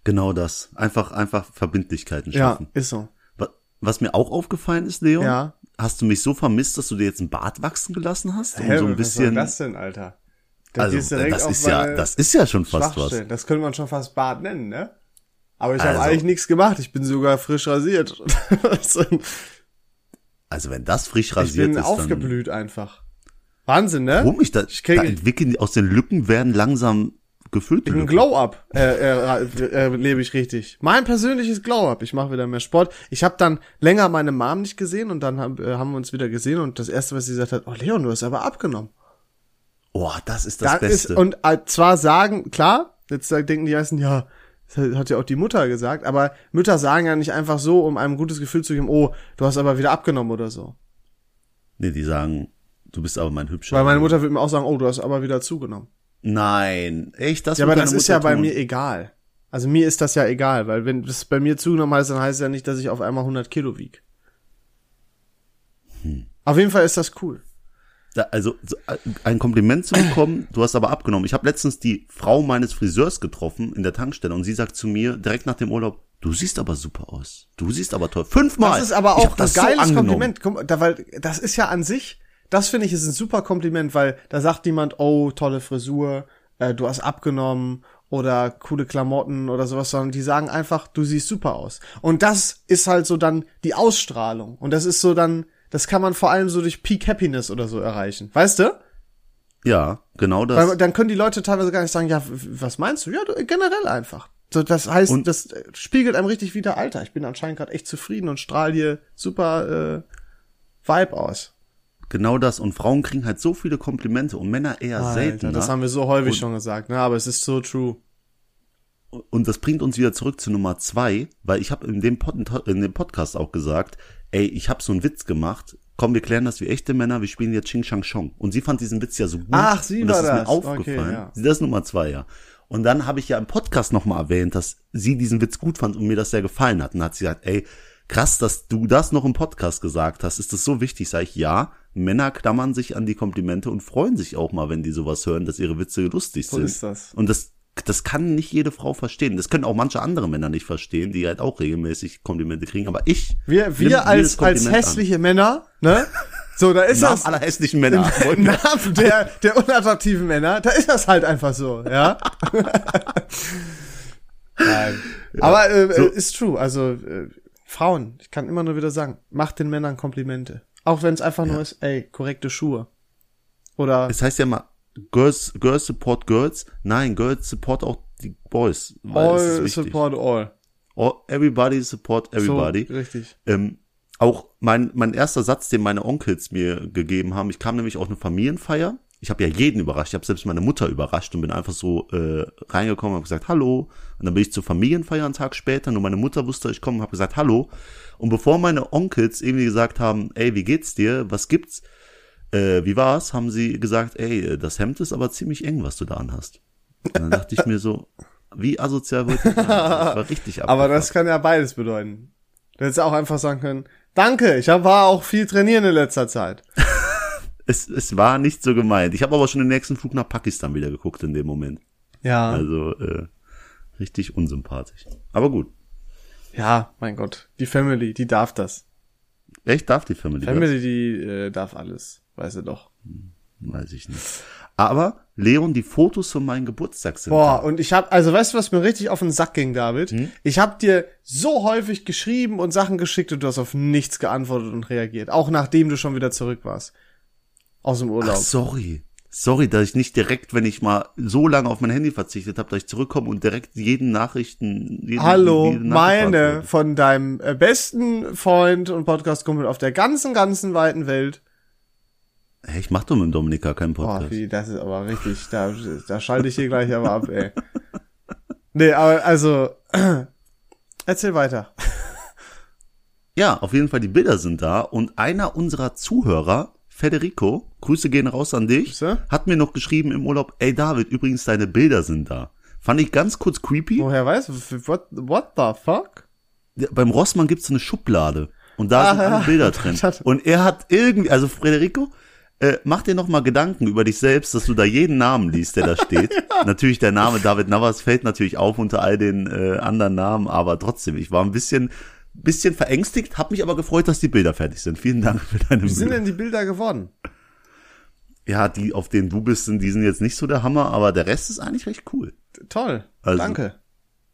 Genau das. Einfach, einfach Verbindlichkeiten Ja, schaffen. ist so. Wa- Was mir auch aufgefallen ist, Leon, Ja. hast du mich so vermisst, dass du dir jetzt ein Bart wachsen gelassen hast? Hä, so ein was soll bisschen. das denn, Alter? Da also, das ist ja, das ist ja schon fast was. Das könnte man schon fast Bart nennen, ne? Aber ich habe Also. eigentlich nichts gemacht. Ich bin sogar frisch rasiert. Also wenn das frisch ich rasiert bin ist, aufgeblüht einfach. Wahnsinn, ne? dann komisch, da, Ich krieg- da entwickeln aus den Lücken werden langsam gefüllte Ein. Glow-Up äh, äh, äh, lebe ich richtig. Mein persönliches Glow-Up. Ich mache wieder mehr Sport. Ich habe dann länger meine Mom nicht gesehen und dann haben, äh, haben wir uns wieder gesehen und das erste, was sie gesagt hat, oh Leon, du hast aber abgenommen. Oh, das ist das Da Beste. ist, und äh, zwar sagen, klar, jetzt denken die meisten, ja, das hat ja auch die Mutter gesagt, aber Mütter sagen ja nicht einfach so, um einem gutes Gefühl zu geben, oh, du hast aber wieder abgenommen oder so. nee, die sagen, du bist aber mein hübscher. Weil meine Mutter würde mir auch sagen, oh, du hast aber wieder zugenommen. Nein, echt, das Ja, aber das deine ist ja Mutter bei tun? mir egal. Also mir ist das ja egal, weil wenn das bei mir zugenommen heißt, dann heißt es ja nicht, dass ich auf einmal 100 Kilo wieg. Hm. Auf jeden Fall ist das cool. Da, also so, ein Kompliment zu bekommen, du hast aber abgenommen. Ich habe letztens die Frau meines Friseurs getroffen in der Tankstelle und sie sagt zu mir direkt nach dem Urlaub, du siehst aber super aus. Du siehst aber toll. Fünfmal. Das ist aber auch ein das so geiles angenommen. Kompliment. Guck, da, weil das ist ja an sich, das finde ich ist ein super Kompliment, weil da sagt jemand, oh, tolle Frisur, äh, du hast abgenommen oder coole Klamotten oder sowas, sondern die sagen einfach, du siehst super aus. Und das ist halt so dann die Ausstrahlung. Und das ist so dann, das kann man vor allem so durch Peak Happiness oder so erreichen. Weißt du? Ja, genau das. Weil dann können die Leute teilweise gar nicht sagen, ja, was meinst du? Ja, du, generell einfach. So, das heißt, Und- das äh, spiegelt einem richtig wieder, Alter, ich bin anscheinend gerade echt zufrieden und strahl hier super, äh, Vibe aus. Genau das. Und Frauen kriegen halt so viele Komplimente und Männer eher Alter, seltener. das haben wir so häufig schon gesagt, ne? Aber es ist so true. Und das bringt uns wieder zurück zu Nummer zwei, weil ich habe in dem, Pod, in dem Podcast auch gesagt, ey, ich habe so einen Witz gemacht. Komm, wir klären das wie echte Männer, wir spielen jetzt Ching Chang Chong. Und sie fand diesen Witz ja so gut. Ach, sie und das war ist das. mir aufgefallen. Okay, ja. Das ist Nummer zwei, ja. Und dann habe ich ja im Podcast nochmal erwähnt, dass sie diesen Witz gut fand und mir das sehr gefallen hat. Und dann hat sie gesagt, ey, krass, dass du das noch im Podcast gesagt hast. Ist das so wichtig? Sag ich, ja. Männer klammern sich an die Komplimente und freuen sich auch mal, wenn die sowas hören, dass ihre Witze lustig So sind. ist das. Und das, das kann nicht jede Frau verstehen. Das können auch manche andere Männer nicht verstehen, die halt auch regelmäßig Komplimente kriegen. Aber ich, Wir, wir als, als hässliche Männer, ne? So, da ist Namen das. aller hässlichen Männer. Im Namen der, der unattraktiven Männer, da ist das halt einfach so, ja? Nein. Aber äh, So. ist true. Also äh, Frauen, ich kann immer nur wieder sagen, macht den Männern Komplimente. Auch wenn es einfach nur ist, ey, korrekte Schuhe. Oder Es heißt ja mal, Girls, Girls support Girls. Nein, Girls support auch die Boys. All support all. All, everybody support everybody. So, richtig. Ähm, auch mein, mein erster Satz, den meine Onkels mir gegeben haben, ich kam nämlich auf eine Familienfeier. Ich habe ja jeden überrascht. Ich habe selbst meine Mutter überrascht und bin einfach so äh, reingekommen und habe gesagt, hallo. Und dann bin ich zur Familienfeier einen Tag später. Nur meine Mutter wusste, ich komme und habe gesagt, hallo. Und bevor meine Onkels irgendwie gesagt haben, ey, wie geht's dir? Was gibt's? Äh, wie war's? Haben sie gesagt, ey, das Hemd ist aber ziemlich eng, was du da anhast. Und dann dachte ich mir so, wie asozial wollte ich sein? Das war richtig Aber abgefuckt. das kann ja beides bedeuten. Du hättest auch einfach sagen können, danke, ich war auch viel trainieren in letzter Zeit. Es, es war nicht so gemeint. Ich habe aber schon den nächsten Flug nach Pakistan wieder geguckt in dem Moment. Ja. Also äh, richtig unsympathisch. Aber gut. Ja, mein Gott. Die Family, die darf das. Echt darf die Family, Family, die äh, darf alles. Weißt du doch. das? Weiß ich nicht. Aber Leon, die Fotos von meinem Geburtstag sind Boah, da. und ich hab, also weißt du, was mir richtig auf den Sack ging, David? Hm? Ich hab dir so häufig geschrieben und Sachen geschickt und du hast auf nichts geantwortet und reagiert. Auch nachdem du schon wieder zurück warst. Aus dem Urlaub. Ach, sorry. Sorry, dass ich nicht direkt, wenn ich mal so lange auf mein Handy verzichtet habe, dass ich zurückkomme und direkt jeden Nachrichten. Jeden, Hallo, jede Nachricht meine beantworte. von deinem äh, besten Freund und Podcast-Kumpel auf der ganzen, ganzen weiten Welt. Hey, ich mach doch mit dem Dominik gar keinen Boah, Podcast. wie, das ist aber richtig, da, da schalte ich hier gleich aber ab, ey. Nee, aber also, erzähl weiter. Ja, auf jeden Fall, die Bilder sind da und einer unserer Zuhörer, Federico, Grüße gehen raus an dich, Grüße. hat mir noch geschrieben im Urlaub, ey David, übrigens deine Bilder sind da. Fand ich ganz kurz creepy. Woher weißt du, what, what the fuck? Ja, Beim Rossmann gibt's so eine Schublade und da sind Ah, alle ja. Bilder drin. Und er hat irgendwie, also Federico, äh, mach dir noch mal Gedanken über dich selbst, dass du da jeden Namen liest, der da steht. Natürlich der Name David Navas fällt natürlich auf unter all den äh, anderen Namen, aber trotzdem, ich war ein bisschen bisschen verängstigt, hab mich aber gefreut, dass die Bilder fertig sind. Vielen Dank für deine Wie sind Mühe. denn die Bilder geworden? Ja, die, auf denen du bist, sind, die sind jetzt nicht so der Hammer, aber der Rest ist eigentlich recht cool. Toll, Also- danke.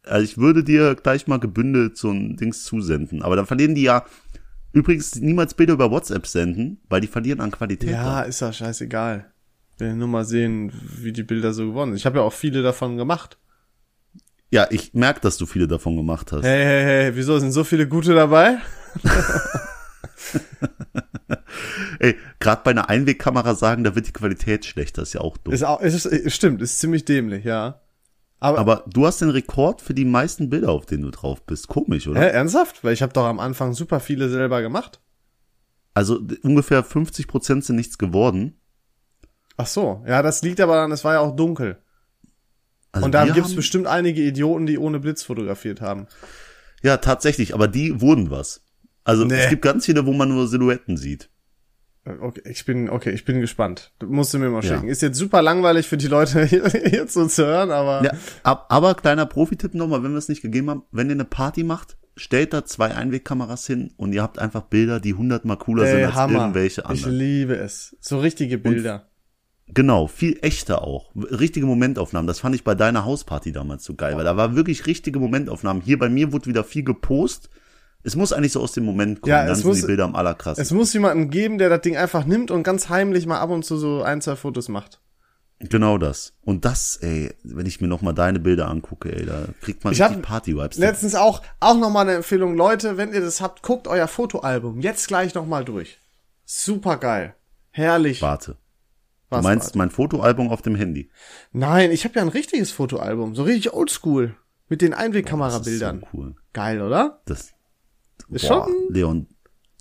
Also ich würde dir gleich mal gebündelt so ein Dings zusenden. Aber dann verlieren die ja übrigens niemals Bilder über WhatsApp senden, weil die verlieren an Qualität. Ja, ist ja scheißegal. Will nur mal sehen, wie die Bilder so geworden sind. Ich habe ja auch viele davon gemacht. Ja ich merke, dass du viele davon gemacht hast. Hey, hey, hey, wieso sind so viele gute dabei? Ey, gerade bei einer Einwegkamera sagen, da wird die Qualität schlechter, ist ja auch doof. Ist auch, ist, ist, stimmt, ist ziemlich dämlich, ja. Aber, Aber du hast den Rekord für die meisten Bilder, auf denen du drauf bist. Komisch, oder? hä, ernsthaft? Weil ich habe doch am Anfang super viele selber gemacht. Also ungefähr 50 Prozent sind nichts geworden. Ach so, ja, das liegt aber daran, es war ja auch dunkel. Also Und da gibt's haben- bestimmt einige Idioten, die ohne Blitz fotografiert haben. Ja, tatsächlich, aber die wurden was. Also Nee. es gibt ganz viele, wo man nur Silhouetten sieht. Äh, Okay, ich bin, okay, ich bin gespannt. Du musst du mir mal Ja. schicken. Ist jetzt super langweilig für die Leute hier, so zu hören, aber Ja, ab, aber kleiner Profi-Tipp nochmal, wenn wir es nicht gegeben haben, wenn ihr eine Party macht, stellt da zwei Einwegkameras hin und ihr habt einfach Bilder, die hundertmal cooler sind ey, als Hammer. irgendwelche Ich anderen. liebe es. So richtige Bilder. Genau, viel echter auch. Richtige Momentaufnahmen. Das fand ich bei deiner Hausparty damals so geil, weil da war wirklich richtige Momentaufnahmen. Hier bei mir wurde wieder viel gepost. Es muss eigentlich so aus dem Moment kommen, Ja, dann es sind muss- die Bilder am allerkrassesten. Es muss jemanden geben, der das Ding einfach nimmt und ganz heimlich mal ab und zu so ein, zwei Fotos macht. Genau das. Und das, ey, wenn ich mir nochmal deine Bilder angucke, ey, da kriegt man Ich richtig Party-Vibes. Letztens auch, auch nochmal eine Empfehlung, Leute, wenn ihr das habt, guckt euer Fotoalbum jetzt gleich nochmal durch. Super geil. Herrlich. Warte. Was du meinst mein Fotoalbum auf dem Handy? Nein, ich habe ja ein richtiges Fotoalbum, so richtig oldschool mit den Das ist Einwegkamerabildern. so cool. Geil, oder? Das, Ist boah, schon- Leon,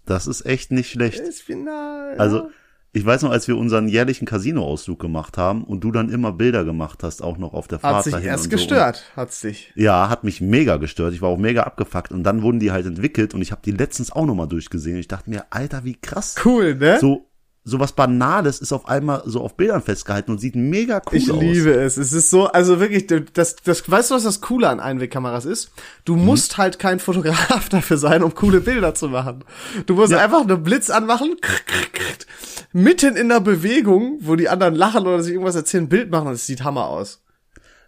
das ist echt nicht schlecht. Final. Also, ich weiß noch, als wir unseren jährlichen Casino-Ausflug gemacht haben und du dann immer Bilder gemacht hast, auch noch auf der Fahrt hat sich dahin erst und so. gestört, hat's dich. Ja, hat mich mega gestört. Ich war auch mega abgefuckt und dann wurden die halt entwickelt und ich habe die letztens auch nochmal durchgesehen. Ich dachte mir, Alter, wie krass. Cool, ne? So, so was Banales ist auf einmal so auf Bildern festgehalten und sieht mega cool Ich aus. liebe es. Es ist so, also wirklich, das, das, weißt du, was das Coole an Einwegkameras ist? Du Mhm. musst halt kein Fotograf dafür sein, um coole Bilder zu machen. Du musst einfach nur Blitz anmachen, mitten in der Bewegung, wo die anderen lachen oder sich irgendwas erzählen, ein Bild machen und es sieht Hammer aus.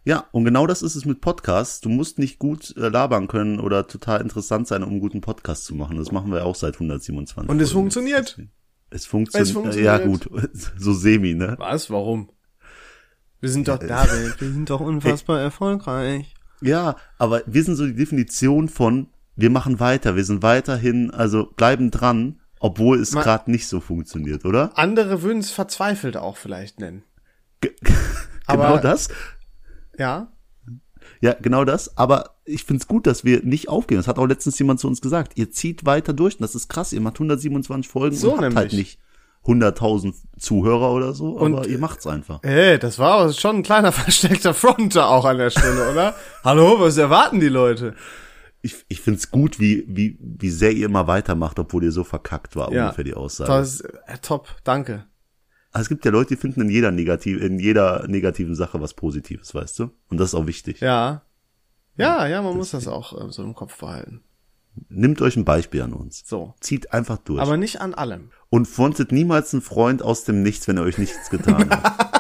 Ja, und genau das ist es mit Podcasts. Du musst nicht gut äh, labern können oder total interessant sein, um einen guten Podcast zu machen. Das machen wir auch seit 127. Und es funktioniert. Es funktioniert. Es funktioniert. Ja, gut. So semi, ne? Was? Warum? Wir sind doch da, wir sind doch unfassbar erfolgreich. Ja, aber wir sind so die Definition von, wir machen weiter, wir sind weiterhin, also bleiben dran, obwohl es gerade nicht so funktioniert, oder? Andere würden es verzweifelt auch vielleicht nennen. Aber- genau das. Ja? Ja, genau das. Aber ich find's gut, dass wir nicht aufgehen. Das hat auch letztens jemand zu uns gesagt. Ihr zieht weiter durch. Und das ist krass. Ihr macht 127 Folgen So und habt halt nicht 100.000 Zuhörer oder so. Und- aber ihr macht's einfach. Ey, das war schon ein kleiner versteckter Fronter auch an der Stelle, oder? Hallo, was erwarten die Leute? Ich, ich find's gut, wie, wie, wie sehr ihr immer weitermacht, obwohl ihr so verkackt war, Ja. ungefähr die Aussage. Das, äh, top, danke. Also es gibt ja Leute, die finden in jeder negativ, in jeder negativen Sache was Positives, weißt du? Und das ist auch wichtig. Ja. Ja, ja, man muss das auch äh, so im Kopf behalten. Nimmt euch ein Beispiel an uns. So. Zieht einfach durch. Aber nicht an allem. und frontet niemals einen Freund aus dem Nichts, wenn er euch nichts getan hat.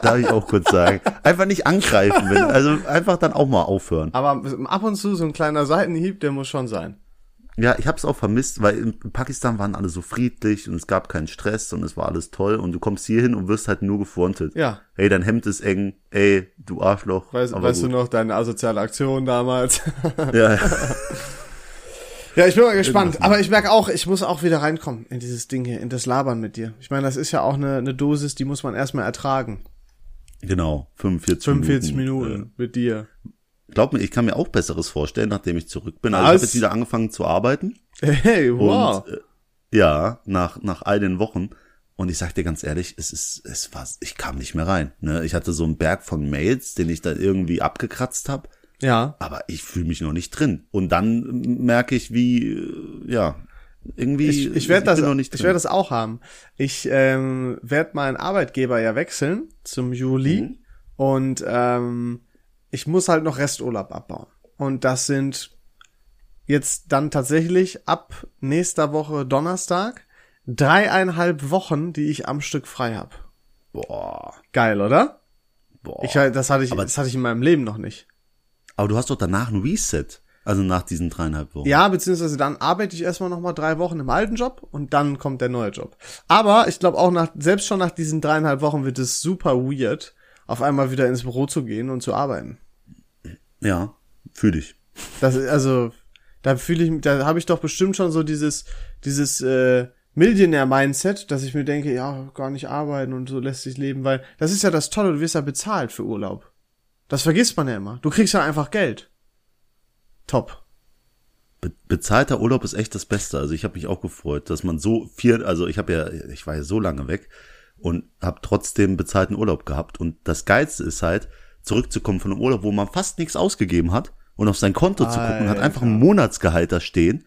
Darf ich auch kurz sagen. Einfach nicht angreifen, wenn, also einfach dann auch mal aufhören. Aber ab und zu so ein kleiner Seitenhieb, der muss schon sein. Ja, ich habe es auch vermisst, weil in Pakistan waren alle so friedlich und es gab keinen Stress und es war alles toll und du kommst hier hin und wirst halt nur gefrontet. Ja. Hey, dein Hemd ist eng. Ey, du Arschloch. Weißt, Aber weißt du gut. noch deine asoziale Aktion damals? Ja, ja. ja, ich bin mal gespannt. Aber ich merke auch, ich muss auch wieder reinkommen in dieses Ding hier, in das Labern mit dir. Ich meine, das ist ja auch eine, eine Dosis, die muss man erstmal ertragen. genau. 45, 45 Minuten. Minuten mit dir. Glaub mir, ich kann mir auch Besseres vorstellen, nachdem ich zurück bin. Also ich habe Was? jetzt wieder angefangen zu arbeiten. Hey, wow. Und äh, ja, nach, nach all den Wochen. Und ich sag dir ganz ehrlich, es ist, es war, ich kam nicht mehr rein. Ne? Ich hatte so einen Berg von Mails, den ich dann irgendwie abgekratzt habe, ja. aber ich fühle mich noch nicht drin. Und dann merke ich, wie, äh, ja, irgendwie. Ich, ich werde das, bin noch nicht ich werde das auch haben. Ich ähm, werde meinen Arbeitgeber ja wechseln zum Juli Mhm. und ähm, ich muss halt noch Resturlaub abbauen. Und das sind jetzt dann tatsächlich ab nächster Woche Donnerstag dreieinhalb Wochen, die ich am Stück frei habe. Boah, Geil, oder? boah. Ich, das hatte ich, Aber- das hatte ich in meinem Leben noch nicht. aber du hast doch danach ein Reset. Also nach diesen dreieinhalb Wochen. Ja, beziehungsweise dann arbeite ich erstmal noch mal drei Wochen im alten Job und dann kommt der neue Job. Aber ich glaube auch nach, selbst schon nach diesen dreieinhalb Wochen wird es super weird, auf einmal wieder ins Büro zu gehen und zu arbeiten. Ja, fühle ich. Das ist, also, da fühle ich, da habe ich doch bestimmt schon so dieses, dieses äh, Millionär-Mindset, dass ich mir denke, ja, gar nicht arbeiten und so lässt sich leben, weil das ist ja das Tolle, du wirst ja bezahlt für Urlaub. Das vergisst man ja immer. Du kriegst ja einfach Geld. Top. Be bezahlter Urlaub ist echt das Beste. Also ich habe mich auch gefreut, dass man so viel, also ich habe ja, ich war ja so lange weg und habe trotzdem bezahlten Urlaub gehabt. Und das Geilste ist halt, zurückzukommen von einem Urlaub, wo man fast nichts ausgegeben hat und auf sein Konto zu gucken hat einfach ein Monatsgehalt da stehen.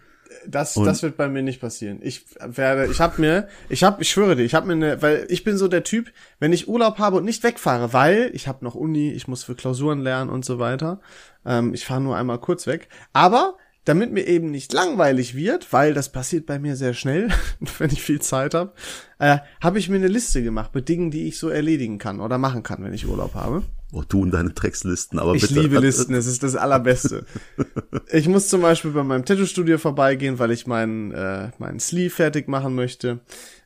Das, das wird bei mir nicht passieren. Ich werde, ich habe mir, ich habe, ich schwöre dir, ich habe mir eine, weil ich bin so der Typ, wenn ich Urlaub habe und nicht wegfahre, weil ich habe noch Uni, ich muss für Klausuren lernen und so weiter. Ähm, ich fahre nur einmal kurz weg. Aber damit mir eben nicht langweilig wird, weil das passiert bei mir sehr schnell, wenn ich viel Zeit habe, äh, habe ich mir eine Liste gemacht mit Dingen, die ich so erledigen kann oder machen kann, wenn ich Urlaub habe. Oh, du und deine Dreckslisten, aber Ich bitte. liebe Listen, es ist das Allerbeste. ich muss zum Beispiel bei meinem Tattoo-Studio vorbeigehen, weil ich meinen, äh, meinen Sleeve fertig machen möchte.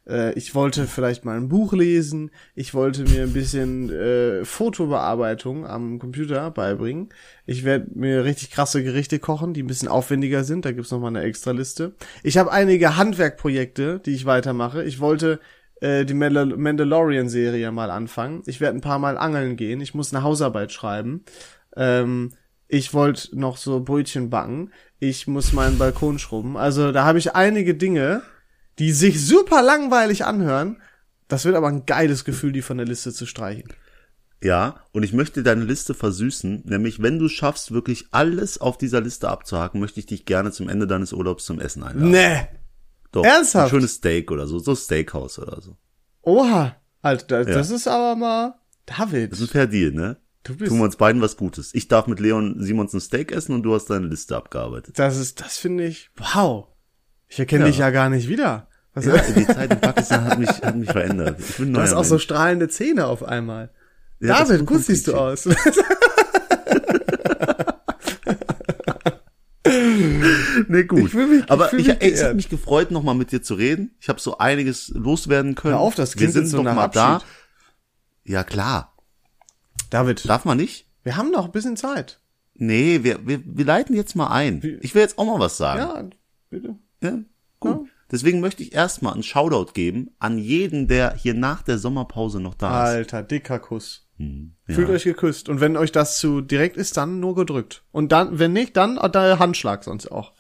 Äh, ich wollte vielleicht mal ein Buch lesen. Ich wollte mir ein bisschen äh, Fotobearbeitung am Computer beibringen. Ich werde mir richtig krasse Gerichte kochen, die ein bisschen aufwendiger sind. Da gibt's noch mal eine extra Liste. Ich habe einige Handwerkprojekte, die ich weitermache. Ich wollte äh, die Mandal Mandalorian-Serie mal anfangen. Ich werde ein paar Mal angeln gehen. Ich muss eine Hausarbeit schreiben. Ähm, ich wollte noch so Brötchen backen. Ich muss meinen Balkon schrubben. Also da habe ich einige Dinge, die sich super langweilig anhören. Das wird aber ein geiles Gefühl, die von der Liste zu streichen. Ja, und ich möchte deine Liste versüßen, nämlich wenn du schaffst, wirklich alles auf dieser Liste abzuhaken, möchte ich dich gerne zum Ende deines Urlaubs zum Essen einladen. Nee. Doch, ernsthaft? Ein schönes Steak oder so, so Steakhouse oder so. Oha. Alter, das, das ist aber mal David. Das ist ein Fair Deal, ne? Du bist Tun wir uns beiden was Gutes. Ich darf mit Leon Simons ein Steak essen und du hast deine Liste abgearbeitet. Das ist, das finde ich, wow. Ich erkenne Ja. dich ja gar nicht wieder. Was, Ja, die Zeit in Pakistan hat mich, hat mich verändert. Ich bin du hast auch so Mensch. strahlende Zähne auf einmal. Ja, David, gut siehst du aus. Nee, gut. Ich mich- ich Aber ich, es hat geehrt. mich gefreut, nochmal mit dir zu reden. Ich habe so einiges loswerden können. Hör auf, das Wir klingt sind jetzt so noch mal da. Ja, klar. David, Darf man nicht? wir haben noch ein bisschen Zeit. Nee, wir, wir, wir leiten jetzt mal ein. Ich will jetzt auch mal was sagen. Ja, bitte. Ja, gut. Deswegen möchte ich erstmal einen Shoutout geben an jeden, der hier nach der Sommerpause noch da ist. Alter, dicker Kuss. Ja. Fühlt euch geküsst. Und wenn euch das zu direkt ist, dann nur gedrückt. Und dann, wenn nicht, dann da Handschlag sonst auch.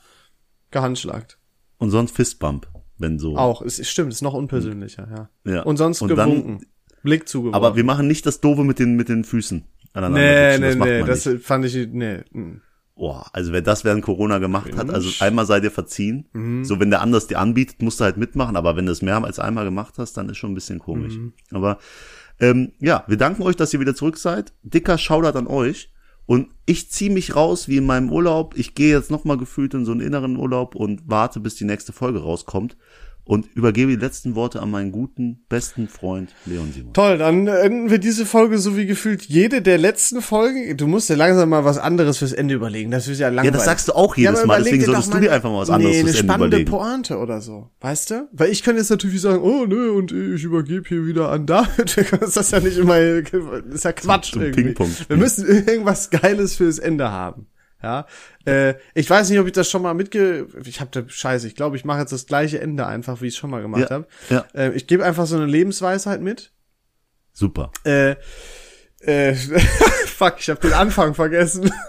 Gehandschlagt. Und sonst Fistbump, wenn so. Auch, es ist, stimmt, ist noch unpersönlicher, ja. Ja. Und sonst Und dann- gewunken. Blick zugeworfen. Aber wir machen nicht das Doofe mit den, mit den Füßen aneinander. nee, nee, das nee, das nicht. fand ich, nee. mm. Boah, also wer das während Corona gemacht hat, also Mensch. einmal sei dir verziehen. Mhm. So, wenn der anders dir anbietet, musst du halt mitmachen, aber wenn du es mehr als einmal gemacht hast, dann ist schon ein bisschen komisch. Mhm. Aber ähm, ja, wir danken euch, dass ihr wieder zurück seid. Dicker Shoutout an euch. Und ich ziehe mich raus wie in meinem Urlaub. Ich gehe jetzt nochmal gefühlt in so einen inneren Urlaub und warte, bis die nächste Folge rauskommt. Und übergebe die letzten Worte an meinen guten, besten Freund Leon Simon. Toll, dann enden wir diese Folge so wie gefühlt jede der letzten Folgen. Du musst dir langsam mal was anderes fürs Ende überlegen. Das ist ja Ja, langweilig. das sagst du auch jedes aber Mal, deswegen solltest du dir einfach mal was anderes nee, eine fürs Ende spannende überlegen. Pointe oder so. Weißt du? Weil ich könnte jetzt natürlich sagen, oh nö, und ich übergebe hier wieder an David. Das ist ja nicht immer, das ist ja Quatsch Zum irgendwie. Ping-Pong-Spiel. Wir müssen irgendwas Geiles fürs Ende haben. Ja, äh, ich weiß nicht, ob ich das schon mal mitge... Ich habe da Scheiße. Ich glaube, ich mache jetzt das gleiche Ende einfach, wie ich es schon mal gemacht Ja, habe. ja. Äh, ich gebe einfach so eine Lebensweisheit mit. Super. Äh, äh, fuck, ich habe den Anfang vergessen.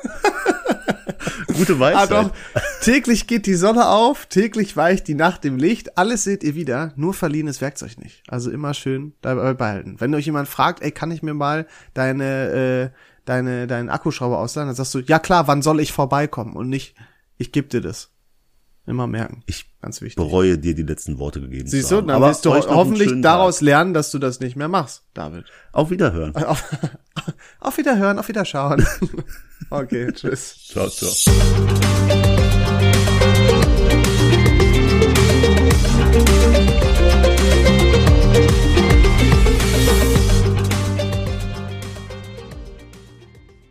Gute Ah Weisheit. doch, täglich geht die Sonne auf, täglich weicht die Nacht im Licht, alles seht ihr wieder, nur verliehenes Werkzeug nicht. Also immer schön dabei behalten. Wenn euch jemand fragt, ey, kann ich mir mal deine, äh, deine, deinen Akkuschrauber ausleihen, dann sagst du, ja klar, wann soll ich vorbeikommen? Und nicht, ich geb dir das. Immer merken. Ich Ganz wichtig. bereue dir die letzten Worte gegeben Siehst zu du, haben. dann Aber wirst du einen hoffentlich daraus lernen, dass du das nicht mehr machst, David. Tag. Auf Wiederhören. Auf, auf Wiederhören, auf Wiederschauen. okay, tschüss. Ciao, ciao.